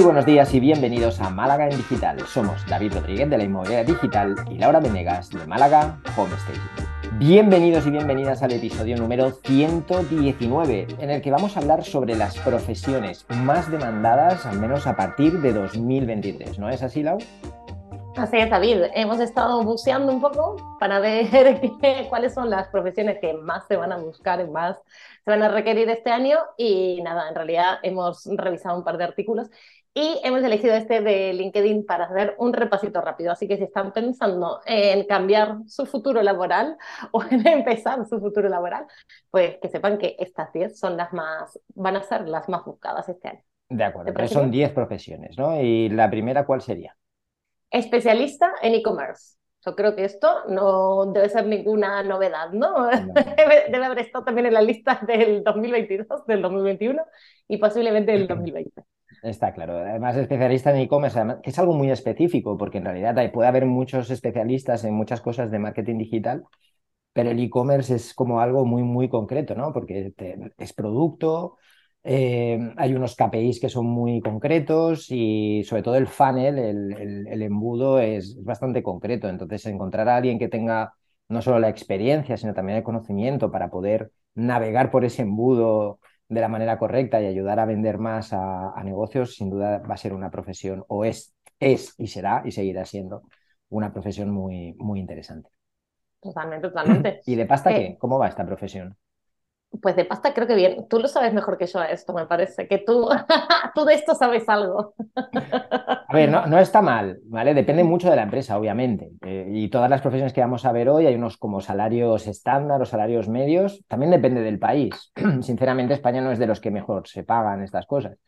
Muy buenos días y bienvenidos a Málaga en Digital. Somos David Rodríguez de la Inmobiliaria Digital y Laura Venegas de Málaga Home. Bienvenidos y bienvenidas al episodio número 119, en el que vamos a hablar sobre las profesiones más demandadas, al menos a partir de 2023. ¿No es así, Lau? Así es, David. Hemos estado buceando un poco para ver cuáles son las profesiones que más se van a buscar, más se van a requerir este año. Y nada, en realidad hemos revisado un par de artículos y hemos elegido este de LinkedIn para hacer un repasito rápido. Así que si están pensando en cambiar su futuro laboral o en empezar su futuro laboral, pues que sepan que estas 10 son las más, van a ser las más buscadas este año. De acuerdo, pero son 10 profesiones, ¿no? ¿Y la primera cuál sería? Especialista en e-commerce. Yo creo que esto no debe ser ninguna novedad, ¿no? debe haber estado también en la lista del 2022, del 2021 y posiblemente del 2020. Está claro. Además, especialista en e-commerce, que es algo muy específico, porque en realidad puede haber muchos especialistas en muchas cosas de marketing digital, pero el e-commerce es como algo muy, muy concreto, ¿no? Porque es producto, eh, hay unos KPIs que son muy concretos y sobre todo el funnel, el, el, embudo es bastante concreto. Entonces, encontrar a alguien que tenga no solo la experiencia, sino también el conocimiento para poder navegar por ese embudo de la manera correcta y ayudar a vender más a, negocios, sin duda va a ser una profesión, o es, es y será y seguirá siendo una profesión muy, muy interesante. Totalmente, totalmente. ¿Y de pasta qué? Eh, ¿Cómo va esta profesión? Pues de pasta creo que bien. Tú lo sabes mejor que yo esto, me parece. Que tú, tú de esto sabes algo. A ver, no, no, está mal, ¿vale? Depende mucho de la empresa, obviamente. Eh, y todas las profesiones que vamos a ver hoy, hay unos como salarios estándar o salarios medios. También depende del país. Sinceramente, España no es de los que mejor se pagan estas cosas.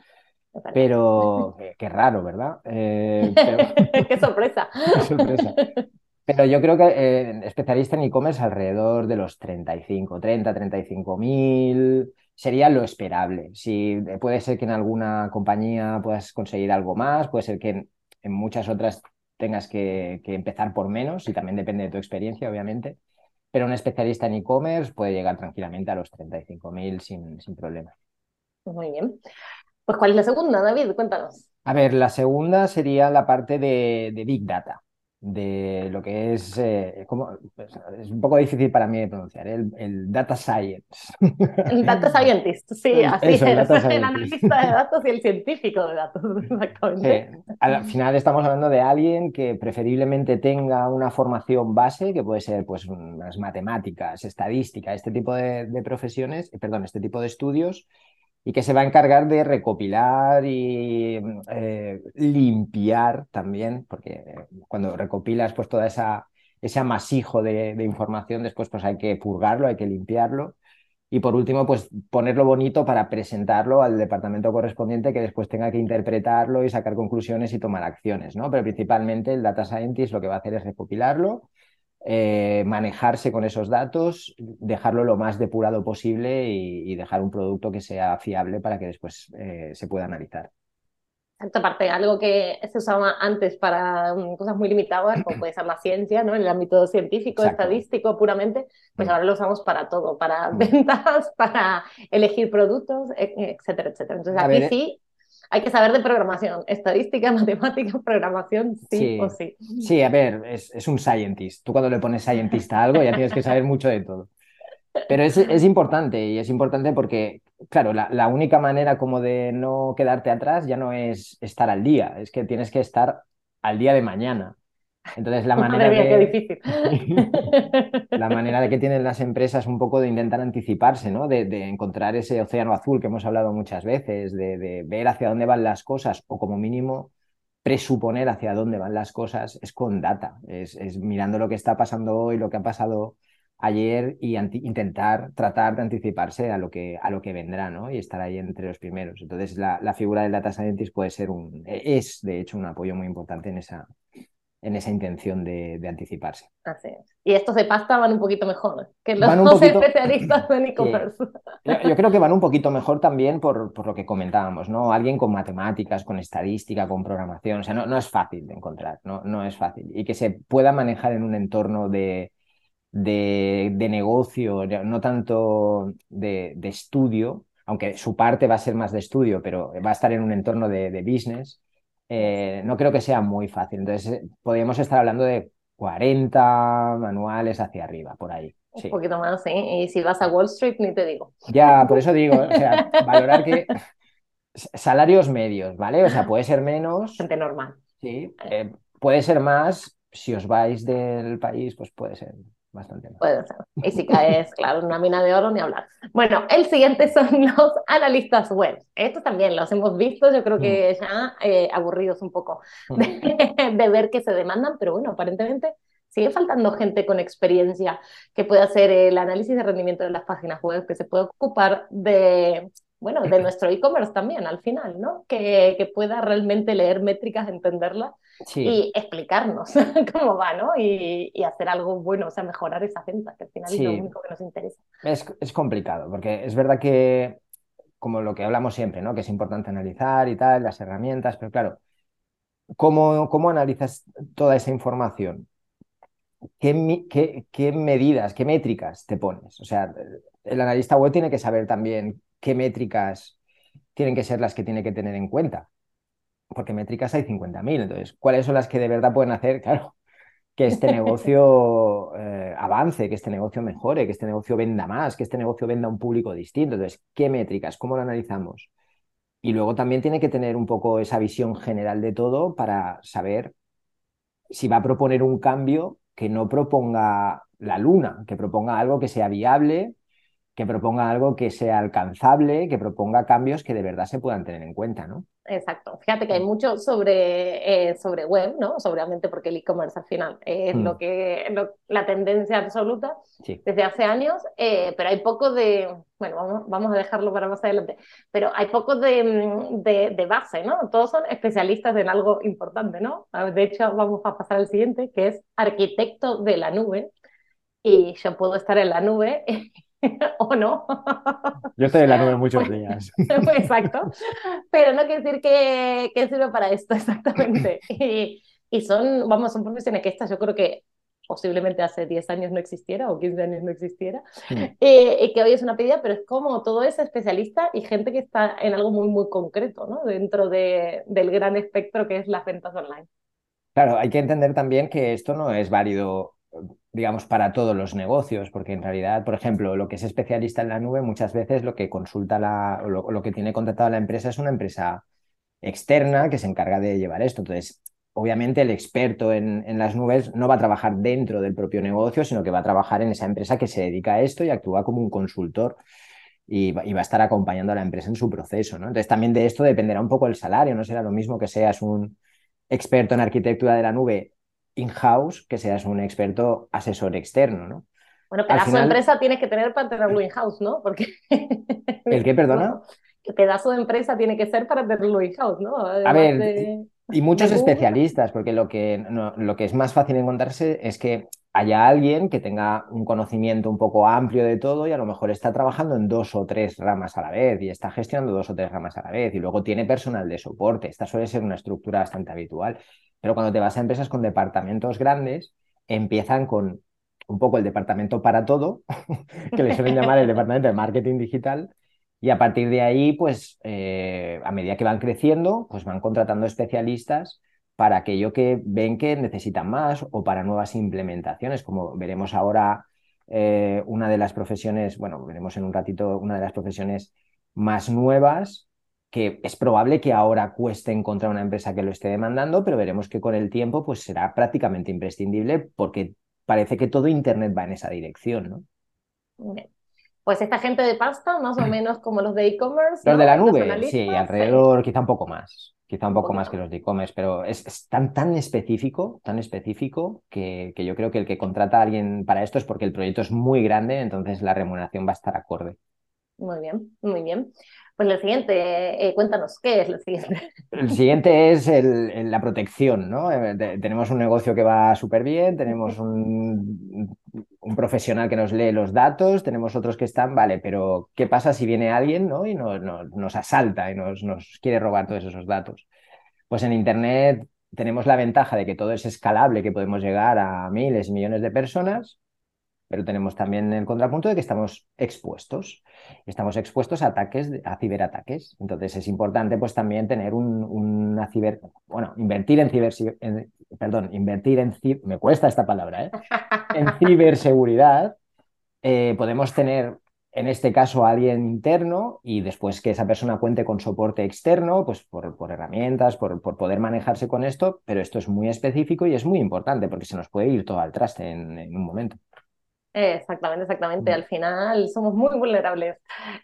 Pero qué, raro, ¿verdad? Eh, qué sorpresa. Qué sorpresa. Pero yo creo que eh, especialista en e-commerce alrededor de los 35, 30, 35 mil sería lo esperable. Si eh, puede ser que en alguna compañía puedas conseguir algo más, puede ser que en, muchas otras tengas que, empezar por menos y también depende de tu experiencia, obviamente. Pero un especialista en e-commerce puede llegar tranquilamente a los 35 mil sin, sin problema. Muy bien. Pues, ¿cuál es la segunda, David? Cuéntanos. A ver, la segunda sería la parte de Big Data de lo que es, eh, como, es un poco difícil para mí de pronunciar, el, el data science. El data scientist, sí, así es, el, analista de datos y el científico de datos, exactamente. Al final estamos hablando de alguien que preferiblemente tenga una formación base, que puede ser pues unas matemáticas, estadística, este tipo de, de profesiones, perdón, este tipo de estudios, y que se va a encargar de recopilar y eh, limpiar también, porque cuando recopilas pues toda esa ese amasijo de, información, después pues hay que purgarlo, hay que limpiarlo. Y por último, pues ponerlo bonito para presentarlo al departamento correspondiente que después tenga que interpretarlo y sacar conclusiones y tomar acciones, ¿no? Pero principalmente el data scientist lo que va a hacer es recopilarlo, eh, manejarse con esos datos, dejarlo lo más depurado posible y, dejar un producto que sea fiable para que después eh, se pueda analizar. Exacto, aparte, algo que se usaba antes para mm, cosas muy limitadas, como puede ser la ciencia, ¿no? En el ámbito científico, estadístico, puramente, pues mm. ahora lo usamos para todo, para mm. ventas, para elegir productos, e, etcétera, etcétera. Entonces, aquí sí hay que saber de programación, estadística, matemática, programación, sí, o sí. Sí, a ver, es, un scientist. Tú cuando le pones scientist a algo ya tienes que saber mucho de todo. Pero es, importante y es importante porque, claro, la, única manera como de no quedarte atrás ya no es estar al día, es que tienes que estar al día de mañana. Entonces, la manera, de... la manera de que tienen las empresas un poco de intentar anticiparse, ¿no? De, encontrar ese océano azul que hemos hablado muchas veces, de, ver hacia dónde van las cosas o como mínimo presuponer hacia dónde van las cosas, es con data, es, mirando lo que está pasando hoy, lo que ha pasado ayer y intentar tratar de anticiparse a lo que, a lo que vendrá, ¿no? Y estar ahí entre los primeros. Entonces, la, la figura del data scientist puede ser un, es de hecho un apoyo muy importante en esa, en esa intención de, anticiparse. Así es. Y estos de pasta van un poquito mejor que los especialistas en e-commerce. Yo, creo que van un poquito mejor también por, por, lo que comentábamos, ¿no? Alguien con matemáticas, con estadística, con programación, o sea, no, no es fácil de encontrar, no, no es fácil. Y que se pueda manejar en un entorno de, de, de negocio, no tanto de, de estudio, aunque su parte va a ser más de estudio, pero va a estar en un entorno de, business, eh, no creo que sea muy fácil. Entonces, eh, podríamos estar hablando de 40 manuales hacia arriba, por ahí. Un poquito más, sí. Y si vas a Wall Street, ni te digo. Ya, por eso digo, o sea, valorar que salarios medios, ¿vale? O sea, puede ser menos. Gente normal. Sí, eh, puede ser más. Si os vais del país, pues puede ser bastante. Puede ser. Y si caes, claro, una mina de oro, ni hablar. Bueno, el siguiente son los analistas web. Estos también los hemos visto, yo creo que mm. ya eh, aburridos un poco mm. de ver que se demandan, pero bueno, aparentemente sigue faltando gente con experiencia que pueda hacer el análisis de rendimiento de las páginas web, que se pueda ocupar de, bueno, de nuestro e-commerce también al final, ¿no? Que, que, pueda realmente leer métricas, entenderlas y explicarnos cómo va, ¿no? Y, y, hacer algo bueno, o sea, mejorar esa venta, que al final es lo único que nos interesa. Es, es complicado, porque es verdad que, como lo que hablamos siempre, ¿no? Que es importante analizar y tal, las herramientas, pero claro, ¿cómo, cómo analizas toda esa información? ¿qué, medidas, qué métricas te pones? O sea, el analista web tiene que saber también qué métricas tienen que ser las que tiene que tener en cuenta. Porque métricas hay 50.000. Entonces, ¿cuáles son las que de verdad pueden hacer? Claro, que este negocio eh, avance, que este negocio mejore, que este negocio venda más, que este negocio venda a un público distinto. Entonces, ¿qué métricas? ¿Cómo lo analizamos? Y luego también tiene que tener un poco esa visión general de todo para saber si va a proponer un cambio que no proponga la luna, que proponga algo que sea viable, que proponga algo que sea alcanzable, que proponga cambios que de verdad se puedan tener en cuenta, ¿no? Exacto. Fíjate que hay mucho sobre, eh, sobre web, ¿no? Obviamente porque el e-commerce al final es lo mm. que la tendencia absoluta desde hace años, eh, pero hay poco de, bueno, vamos, vamos, a dejarlo para más adelante, pero hay poco de, mm, de, de, base, ¿no? Todos son especialistas en algo importante, ¿no? De hecho, vamos a pasar al siguiente, que es arquitecto de la nube. Y yo puedo estar en la nube o no. Yo estoy en la nube muchos días. Exacto. Pero no quiere decir que, que sirve para esto exactamente. Y, y, son, vamos, son profesiones que estas yo creo que posiblemente hace 10 años no existiera o 15 años no existiera, eh, y que hoy es una pedida, pero es como todo es especialista y gente que está en algo muy, muy concreto, ¿no? Dentro de, del gran espectro que es las ventas online. Claro, hay que entender también que esto no es válido digamos, para todos los negocios, porque en realidad, por ejemplo, lo que es especialista en la nube, muchas veces lo que consulta la, lo, lo que tiene contratado la empresa es una empresa externa que se encarga de llevar esto. Entonces, obviamente el experto en, en, las nubes no va a trabajar dentro del propio negocio, sino que va a trabajar en esa empresa que se dedica a esto y actúa como un consultor y va, y va a estar acompañando a la empresa en su proceso. Entonces, también de esto dependerá un poco el salario, no será lo mismo que seas un experto en arquitectura de la nube in-house que seas un experto asesor externo, ¿no? Bueno, pedazo de empresa tienes que tener para tenerlo in-house, ¿no? Porque... ¿El qué, perdona? ¿Qué pedazo de empresa tiene que ser para tenerlo in-house, no? a ver, y muchos especialistas, porque lo que, lo que es más fácil encontrarse es que haya alguien que tenga un conocimiento un poco amplio de todo y a lo mejor está trabajando en dos o tres ramas a la vez y está gestionando dos o tres ramas a la vez y luego tiene personal de soporte. Esta suele ser una estructura bastante habitual. Pero cuando te vas a empresas con departamentos grandes, empiezan con un poco el departamento para todo, que le suelen llamar el departamento de marketing digital, y a partir de ahí, pues eh, a medida que van creciendo, pues van contratando especialistas para aquello que ven que necesitan más o para nuevas implementaciones, como veremos ahora eh, una de las profesiones, bueno, veremos en un ratito una de las profesiones más nuevas que es probable que ahora cueste encontrar una empresa que lo esté demandando, pero veremos que con el tiempo pues será prácticamente imprescindible porque parece que todo Internet va en esa dirección, ¿no? Pues esta gente de pasta, más o menos como los de e-commerce. Los de la nube, sí, alrededor, quizá un poco más, quizá un poco más que los de e-commerce, pero es, tan, tan específico, tan específico, que, que yo creo que el que contrata a alguien para esto es porque el proyecto es muy grande, entonces la remuneración va a estar acorde. Muy bien, muy bien. Pues el siguiente, eh, cuéntanos, ¿qué es el siguiente? El siguiente es la protección, ¿no? Eh, tenemos un negocio que va súper bien, tenemos un, profesional que nos lee los datos, tenemos otros que están, vale, pero ¿qué pasa si viene alguien ¿no? y nos, nos asalta y nos, nos quiere robar todos esos datos? Pues en Internet tenemos la ventaja de que todo es escalable, que podemos llegar a miles y millones de personas, pero tenemos también el contrapunto de que estamos expuestos. Estamos expuestos a ataques, a ciberataques. Entonces es importante pues también tener un, una ciber, bueno, invertir en ciber, perdón, invertir en, me cuesta esta palabra, ¿eh? en ciberseguridad. Eh, podemos tener en este caso a alguien interno y después que esa persona cuente con soporte externo, pues por, herramientas, por, poder manejarse con esto, pero esto es muy específico y es muy importante porque se nos puede ir todo al traste en un momento. Exactamente, exactamente. Mm. Al final somos muy vulnerables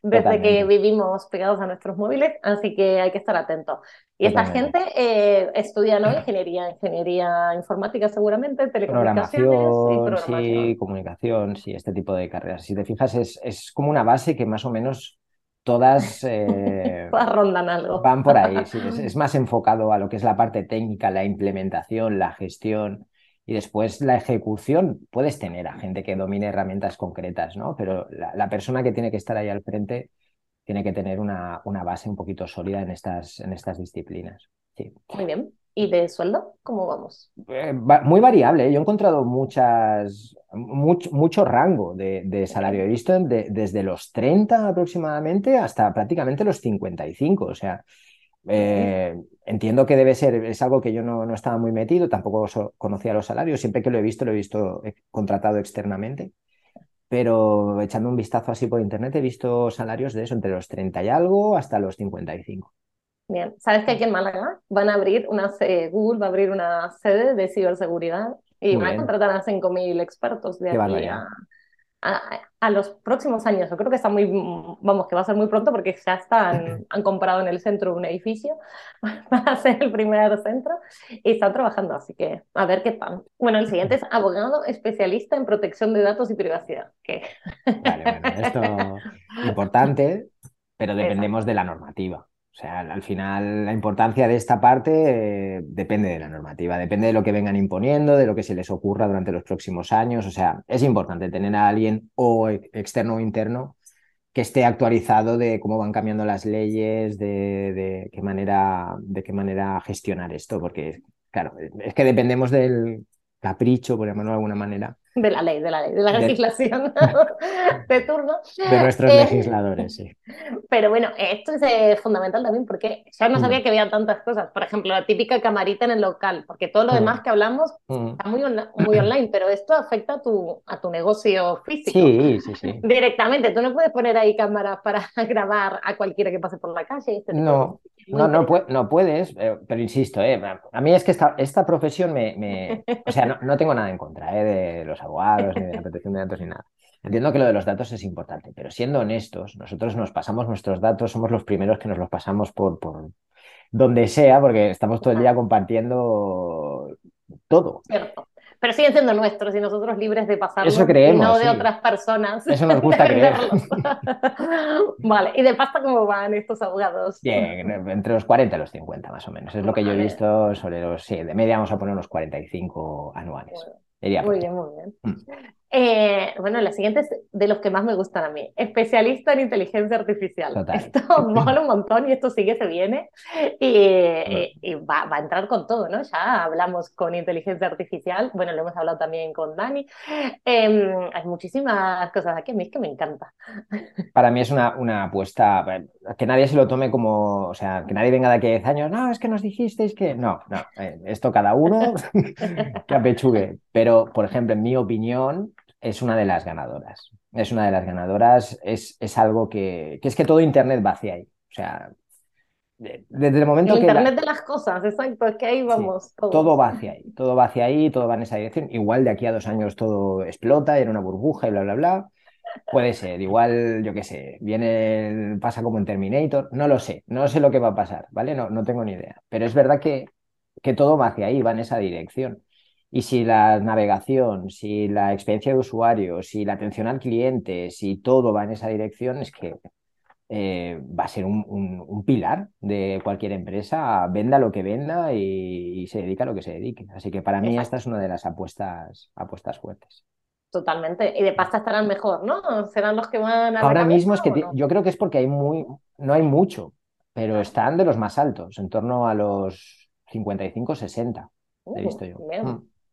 desde que vivimos pegados a nuestros móviles, así que hay que estar atentos. Y esta gente eh, estudia ¿no? ingeniería, ingeniería informática seguramente, telecomunicaciones programación, Sí, comunicación, sí, este tipo de carreras. Si te fijas, es, es como una base que más o menos todas, eh, rondan algo. Van por ahí, sí, es más enfocado a lo que es la parte técnica, la implementación, la gestión y después la ejecución, puedes tener a gente que domine herramientas concretas, ¿no? Pero la, persona que tiene que estar ahí al frente tiene que tener una, una base un poquito sólida en estas, en estas disciplinas. Sí. Muy bien. ¿Y de sueldo? ¿Cómo vamos? Eh, muy variable. ¿eh? Yo he encontrado muchas, mucho, mucho rango de, de, salario. He visto desde los 30 aproximadamente hasta prácticamente los 55. O sea, eh, entiendo que debe ser, es algo que yo no, no estaba muy metido, tampoco conocía los salarios, siempre que lo he visto, lo he visto contratado externamente, pero echando un vistazo así por internet he visto salarios de eso, entre los 30 y algo hasta los 55. Bien, ¿sabes que aquí en Málaga van a abrir una Google va a abrir una sede de ciberseguridad y van a contratar a 5.000 expertos de aquí a, a, los próximos años. Yo creo que está muy, vamos, que va a ser muy pronto porque ya están, han comprado en el centro un edificio para ser el primer centro y están trabajando, así que a ver qué tal. Bueno, el siguiente es abogado especialista en protección de datos y privacidad. Vale, bueno, esto es importante, pero dependemos de la normativa. O sea, al final la importancia de esta parte eh, depende de la normativa, depende de lo que vengan imponiendo, de lo que se les ocurra durante los próximos años. O sea, es importante tener a alguien o externo o interno que esté actualizado de cómo van cambiando las leyes, de, qué manera, de qué manera gestionar esto, porque claro, es que dependemos del capricho, por llamarlo de alguna manera, de la ley, de la ley, de la legislación de turno. De nuestros eh, legisladores, sí. Pero bueno, esto es eh, fundamental también porque ya no sabía mm. que había tantas cosas. Por ejemplo, la típica camarita en el local, porque todo lo mm. demás que hablamos mm. está muy, muy online, pero esto afecta a tu, a tu negocio físico. Sí, sí, sí. Directamente, tú no puedes poner ahí cámaras para grabar a cualquiera que pase por la calle. Este no. No, no, no, puedes, eh, pero, insisto, a mí es que esta, esta profesión me, me, O sea, no, no tengo nada en contra de los abogados, ni de la protección de datos, ni nada. Entiendo que lo de los datos es importante, pero siendo honestos, nosotros nos pasamos nuestros datos, somos los primeros que nos los pasamos por, por donde sea, porque estamos todo el día compartiendo todo. Cierto pero siguen siendo nuestros y nosotros libres de pasarlos Eso creemos, y no de otras personas. Eso nos gusta creer. vale, ¿y de pasta cómo van estos abogados? Bien, entre los 40 y los 50 más o menos. Es lo que yo he visto sobre los, sí, de media vamos a poner unos 45 anuales. muy bien, muy bien. Eh, bueno, la siguiente es de los que más me gustan a mí. Especialista en inteligencia artificial. Esto mola un montón y esto sigue, se viene y, va, a entrar con todo, ¿no? Ya hablamos con inteligencia artificial, bueno, lo hemos hablado también con Dani. Em, hay muchísimas cosas aquí, a mí es que me encanta. Para mí es una, una apuesta, que nadie se lo tome como, o sea, que nadie venga de aquí a 10 años, no, es que nos dijisteis que... No, no, eh, esto cada uno que apechugue. Pero, por ejemplo, en mi opinión, es una de las ganadoras. Es una de las ganadoras, es, es algo que, que, es que todo Internet va hacia ahí. O sea, desde el momento el que... Internet de las cosas, exacto, es que ahí vamos. todo. va hacia ahí, todo va hacia ahí, todo va en esa dirección. Igual de aquí a dos años todo explota, era una burbuja y bla, bla, bla. Puede ser, igual, yo qué sé, viene, pasa como en Terminator, no lo sé, no sé lo que va a pasar, ¿vale? No, no tengo ni idea. Pero es verdad que, que todo va hacia ahí, va en esa dirección. Y si la navegación, si la experiencia de usuario, si la atención al cliente, si todo va en esa dirección, es que eh, va a ser un, pilar de cualquier empresa, venda lo que venda y, se dedica a lo que se dedique. Así que para mí esta es una de las apuestas, apuestas fuertes. Totalmente. Y de pasta estarán mejor, ¿no? Serán los que van a. Ahora mismo es que yo creo que es porque hay muy, no hay mucho, pero están de los más altos, en torno a los 55, 60. he uh, visto yo.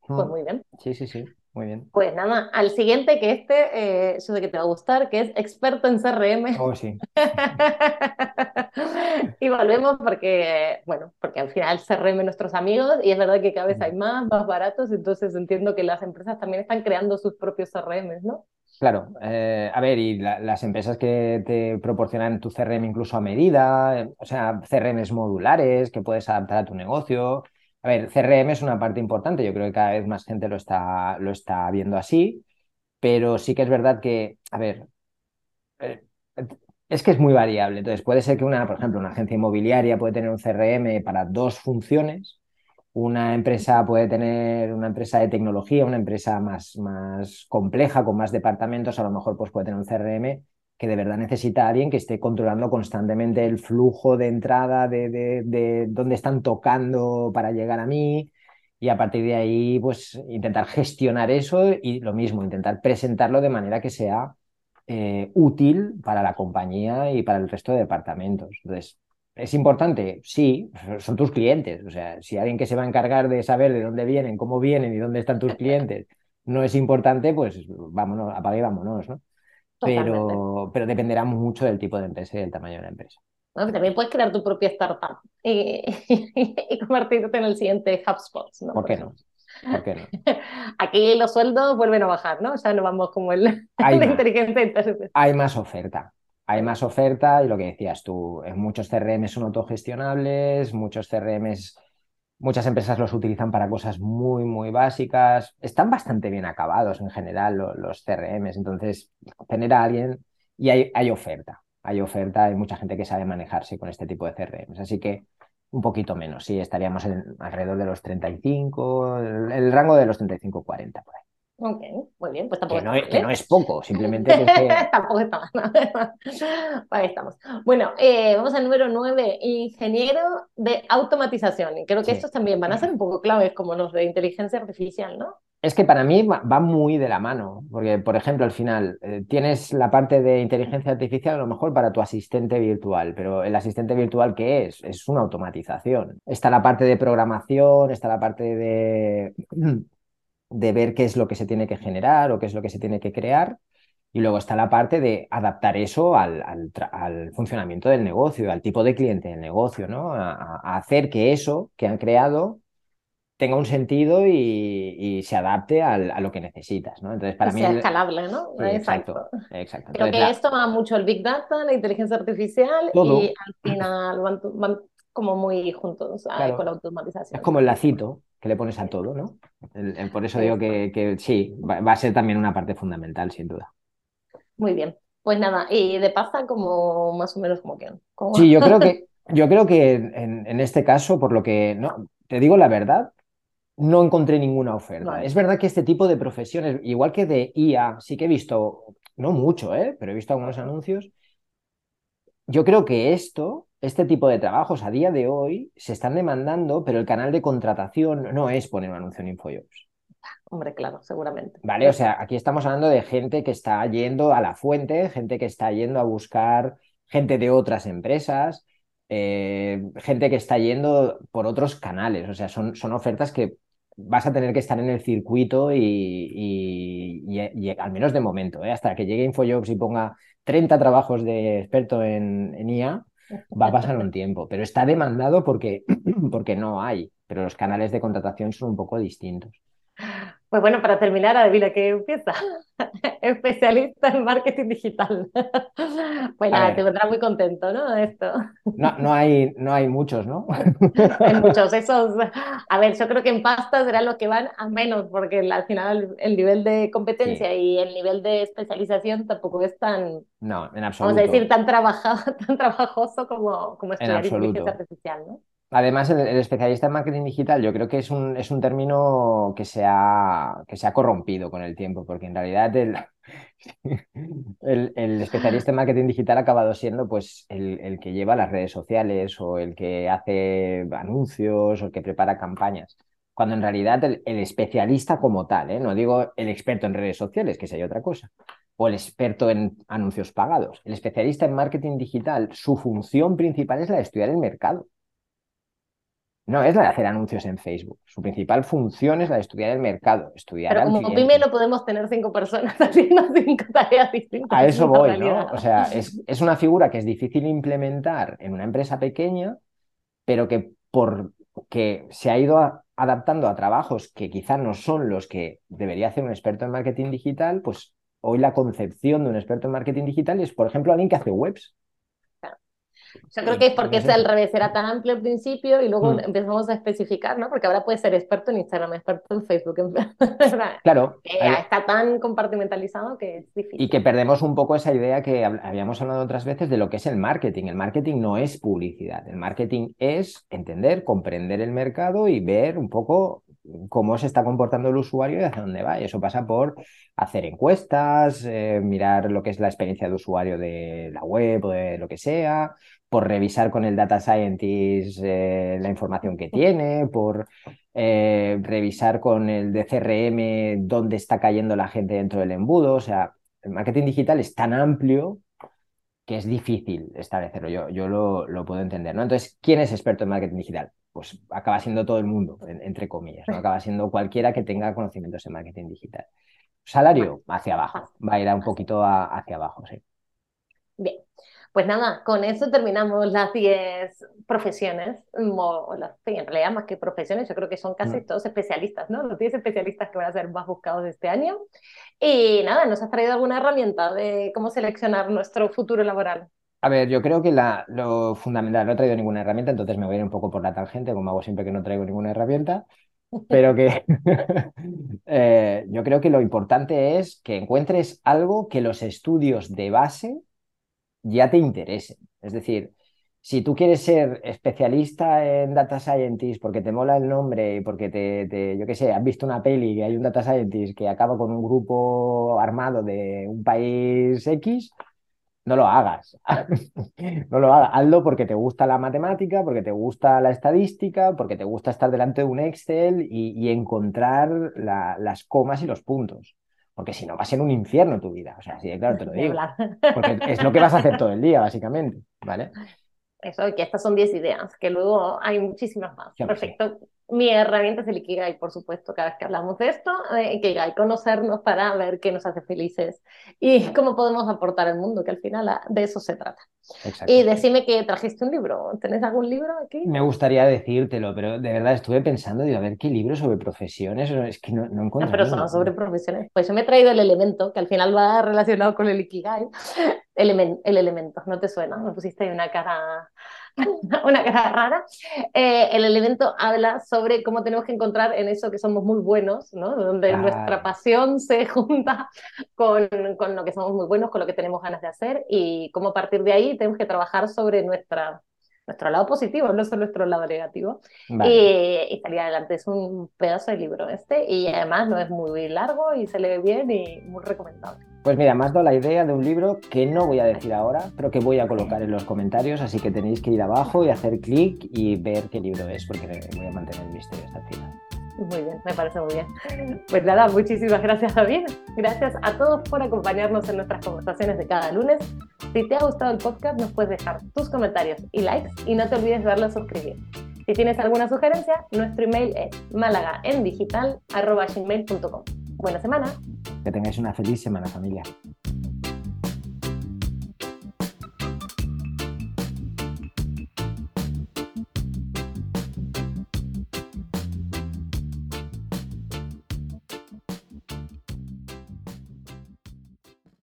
Pues muy bien. Sí, sí, sí. muy bien. Pues nada, al siguiente que este, eh, yo sé que te va a gustar, que es experto en CRM. Oh, sí. y volvemos porque, bueno, porque al final CRM nuestros amigos y es verdad que cada vez hay más, más baratos, entonces entiendo que las empresas también están creando sus propios CRM, ¿no? Claro, eh, a ver, y las empresas que te proporcionan tu CRM incluso a medida, eh, o sea, CRMs modulares que puedes adaptar a tu negocio. A ver, CRM es una parte importante, yo creo que cada vez más gente lo está, lo está viendo así, pero sí que es verdad que, a ver, eh, es que es muy variable. Entonces, puede ser que una, por ejemplo, una agencia inmobiliaria puede tener un CRM para dos funciones una empresa puede tener una empresa de tecnología, una empresa más, más compleja, con más departamentos, a lo mejor pues puede tener un CRM que de verdad necesita alguien que esté controlando constantemente el flujo de entrada, de, de, dónde están tocando para llegar a mí, y a partir de ahí, pues intentar gestionar eso y lo mismo, intentar presentarlo de manera que sea eh, útil para la compañía y para el resto de departamentos. Entonces, ¿Es importante? Sí, son tus clientes. O sea, si alguien que se va a encargar de saber de dónde vienen, cómo vienen y dónde están tus clientes no es importante, pues vámonos, apague y vámonos, ¿no? Pero, pero dependerá mucho del tipo de empresa y del tamaño de la empresa. también puedes crear tu propia startup y, y, convertirte en el siguiente HubSpot. ¿no? ¿Por qué no? ¿Por qué no? Aquí los sueldos vuelven a bajar, ¿no? O sea, no vamos como el, hay inteligente. Hay más oferta hay más oferta y lo que decías tú, muchos CRM son autogestionables, muchos CRM, muchas empresas los utilizan para cosas muy, muy básicas. Están bastante bien acabados en general los, CRM, entonces tener alguien y hay, hay oferta, hay oferta, hay mucha gente que sabe manejarse con este tipo de CRM. Así que un poquito menos, sí, estaríamos en, alrededor de los 35, el, el rango de los 35-40 por ahí. Ok, muy bien, pues tampoco que, no, es, que no es poco, simplemente que... tampoco está mal. Ahí estamos. Bueno, eh, vamos al número 9, ingeniero de automatización. Y creo que estos también van a ser un poco claves como los de inteligencia artificial, ¿no? Es que para mí va muy de la mano, porque por ejemplo al final eh, tienes la parte de inteligencia artificial a lo mejor para tu asistente virtual, pero el asistente virtual ¿qué es? Es una automatización. Está la parte de programación, está la parte de de ver qué es lo que se tiene que generar o qué es lo que se tiene que crear. Y luego está la parte de adaptar eso al, al, funcionamiento del negocio, al tipo de cliente del negocio, ¿no? A, hacer que eso que han creado tenga un sentido y, se adapte a lo que necesitas, ¿no? Entonces, para mí... Sea escalable, ¿no? exacto, exacto. Creo que esto va mucho el Big Data, la inteligencia artificial y al final van, como muy juntos con la automatización. Es como el lacito que le pones a todo, ¿no? por eso digo que, sí, va, a ser también una parte fundamental, sin duda. Muy bien. Pues nada, y de pasta como más o menos como que... Sí, yo creo que, yo creo que en, este caso, por lo que, no, te digo la verdad, no encontré ninguna oferta. Es verdad que este tipo de profesiones, igual que de IA, sí que he visto, no mucho, ¿eh? pero he visto algunos anuncios. Yo creo que esto este tipo de trabajos a día de hoy se están demandando, pero el canal de contratación no es poner un anuncio en InfoJobs. Hombre, claro, seguramente. Vale, o sea, aquí estamos hablando de gente que está yendo a la fuente, gente que está yendo a buscar gente de otras empresas, eh, gente que está yendo por otros canales. O sea, son, son ofertas que vas a tener que estar en el circuito y, al menos de momento, ¿eh? hasta que llegue InfoJobs y ponga 30 trabajos de experto en, en IA, va a pasar un tiempo, pero está demandado porque, porque no hay, pero los canales de contratación son un poco distintos. Pues bueno, para terminar, adivina qué empieza. Especialista en marketing digital. Pues nada, te vendrá muy contento, ¿no? Esto. No, no, hay, no hay muchos, ¿no? hay muchos. Esos, a ver, yo creo que en pasta serán los que van a menos, porque al final el nivel de competencia y el nivel de especialización tampoco es tan. No, en absoluto. Vamos a decir, tan, trabajado, tan trabajoso como, como estudiar inteligencia artificial, ¿no? Además, el, especialista en marketing digital yo creo que es un, es un término que se, ha, que se ha corrompido con el tiempo, porque en realidad el, el, especialista en marketing digital ha acabado siendo pues, el, que lleva las redes sociales o el que hace anuncios o el que prepara campañas. Cuando en realidad el, especialista como tal, ¿eh? no digo el experto en redes sociales, que sería otra cosa, o el experto en anuncios pagados. El especialista en marketing digital, su función principal es la de estudiar el mercado no es la de hacer anuncios en Facebook. Su principal función es la de estudiar el mercado, estudiar Pero como pyme no podemos tener cinco personas haciendo cinco tareas distintas. A eso voy, ¿no? O sea, es, es, una figura que es difícil implementar en una empresa pequeña, pero que por que se ha ido adaptando a trabajos que quizá no son los que debería hacer un experto en marketing digital, pues hoy la concepción de un experto en marketing digital es, por ejemplo, alguien que hace webs. Yo creo que es porque es al revés, era tan amplio al principio y luego mm. empezamos a especificar, ¿no? Porque ahora puede ser experto en Instagram, experto en Facebook. claro. está tan compartimentalizado que es difícil. Y que perdemos un poco esa idea que habíamos hablado otras veces de lo que es el marketing. El marketing no es publicidad. El marketing es entender, comprender el mercado y ver un poco cómo se está comportando el usuario y hacia dónde va. Y eso pasa por hacer encuestas, eh, mirar lo que es la experiencia de usuario de la web o de lo que sea, por revisar con el data scientist eh, la información que tiene, por eh, revisar con el de CRM dónde está cayendo la gente dentro del embudo. O sea, el marketing digital es tan amplio que es difícil establecerlo. Yo, yo lo, lo puedo entender. ¿no? Entonces, ¿quién es experto en marketing digital? Pues acaba siendo todo el mundo, entre comillas. ¿no? Acaba siendo cualquiera que tenga conocimientos en marketing digital. Salario, hacia abajo. Va a ir un poquito hacia abajo, sí. Bien. Pues nada, con eso terminamos las 10 profesiones, o las, en realidad más que profesiones, yo creo que son casi todos especialistas, ¿no? Los 10 especialistas que van a ser más buscados este año. Y nada, ¿nos has traído alguna herramienta de cómo seleccionar nuestro futuro laboral? A ver, yo creo que la, lo fundamental, no he traído ninguna herramienta, entonces me voy a ir un poco por la tangente, como hago siempre que no traigo ninguna herramienta, pero que eh, yo creo que lo importante es que encuentres algo que los estudios de base ya te interesen. Es decir, si tú quieres ser especialista en data scientist porque te mola el nombre y porque te, yo qué sé, has visto una peli que hay un data scientist que acaba con un grupo armado de un país X, no lo hagas. no lo hagas. Hazlo porque te gusta la matemática, porque te gusta la estadística, porque te gusta estar delante de un Excel y, encontrar las comas y los puntos porque si no va a ser un infierno tu vida. O sea, sí, claro, te lo digo. Porque es lo que vas a hacer todo el día, básicamente, ¿vale? Eso, que estas son 10 ideas, que luego hay muchísimas más. Perfecto. Mi herramienta es el Ikigai, por supuesto, cada vez que hablamos de esto, eh, Ikigai, conocernos para ver qué nos hace felices y cómo podemos aportar al mundo, que al final ah, de eso se trata. Y decime que trajiste un libro, ¿tenés algún libro aquí? Me gustaría decírtelo, pero de verdad estuve pensando, digo, a ver qué libro sobre profesiones, es que no, no encuentro. No, pero son sobre profesiones. Pues yo me he traído el elemento, que al final va relacionado con el Ikigai. El elemento, ¿no te suena? Me pusiste ahí una cara una cara rara. Eh, el elemento habla sobre cómo tenemos que encontrar en eso que somos muy buenos, ¿no? Donde nuestra pasión se junta con, con, lo que somos muy buenos, con lo que tenemos ganas de hacer y cómo a partir de ahí tenemos que trabajar sobre nuestra nuestro lado positivo, no solo nuestro lado negativo. Y, y salir adelante. Es un pedazo de libro este y además no es muy largo y se lee bien y muy recomendable. Pues mira, me has dado la idea de un libro que no voy a decir ahora, pero que voy a colocar en los comentarios, así que tenéis que ir abajo y hacer clic y ver qué libro es, porque voy a mantener el misterio hasta el final. Muy bien, me parece muy bien. Pues nada, muchísimas gracias David. Gracias a todos por acompañarnos en nuestras conversaciones de cada lunes. Si te ha gustado el podcast, nos puedes dejar tus comentarios y likes y no te olvides de darle a suscribir. Si tienes alguna sugerencia, nuestro email es malagaendigital.com. Buena semana. Que tengáis una feliz semana, familia.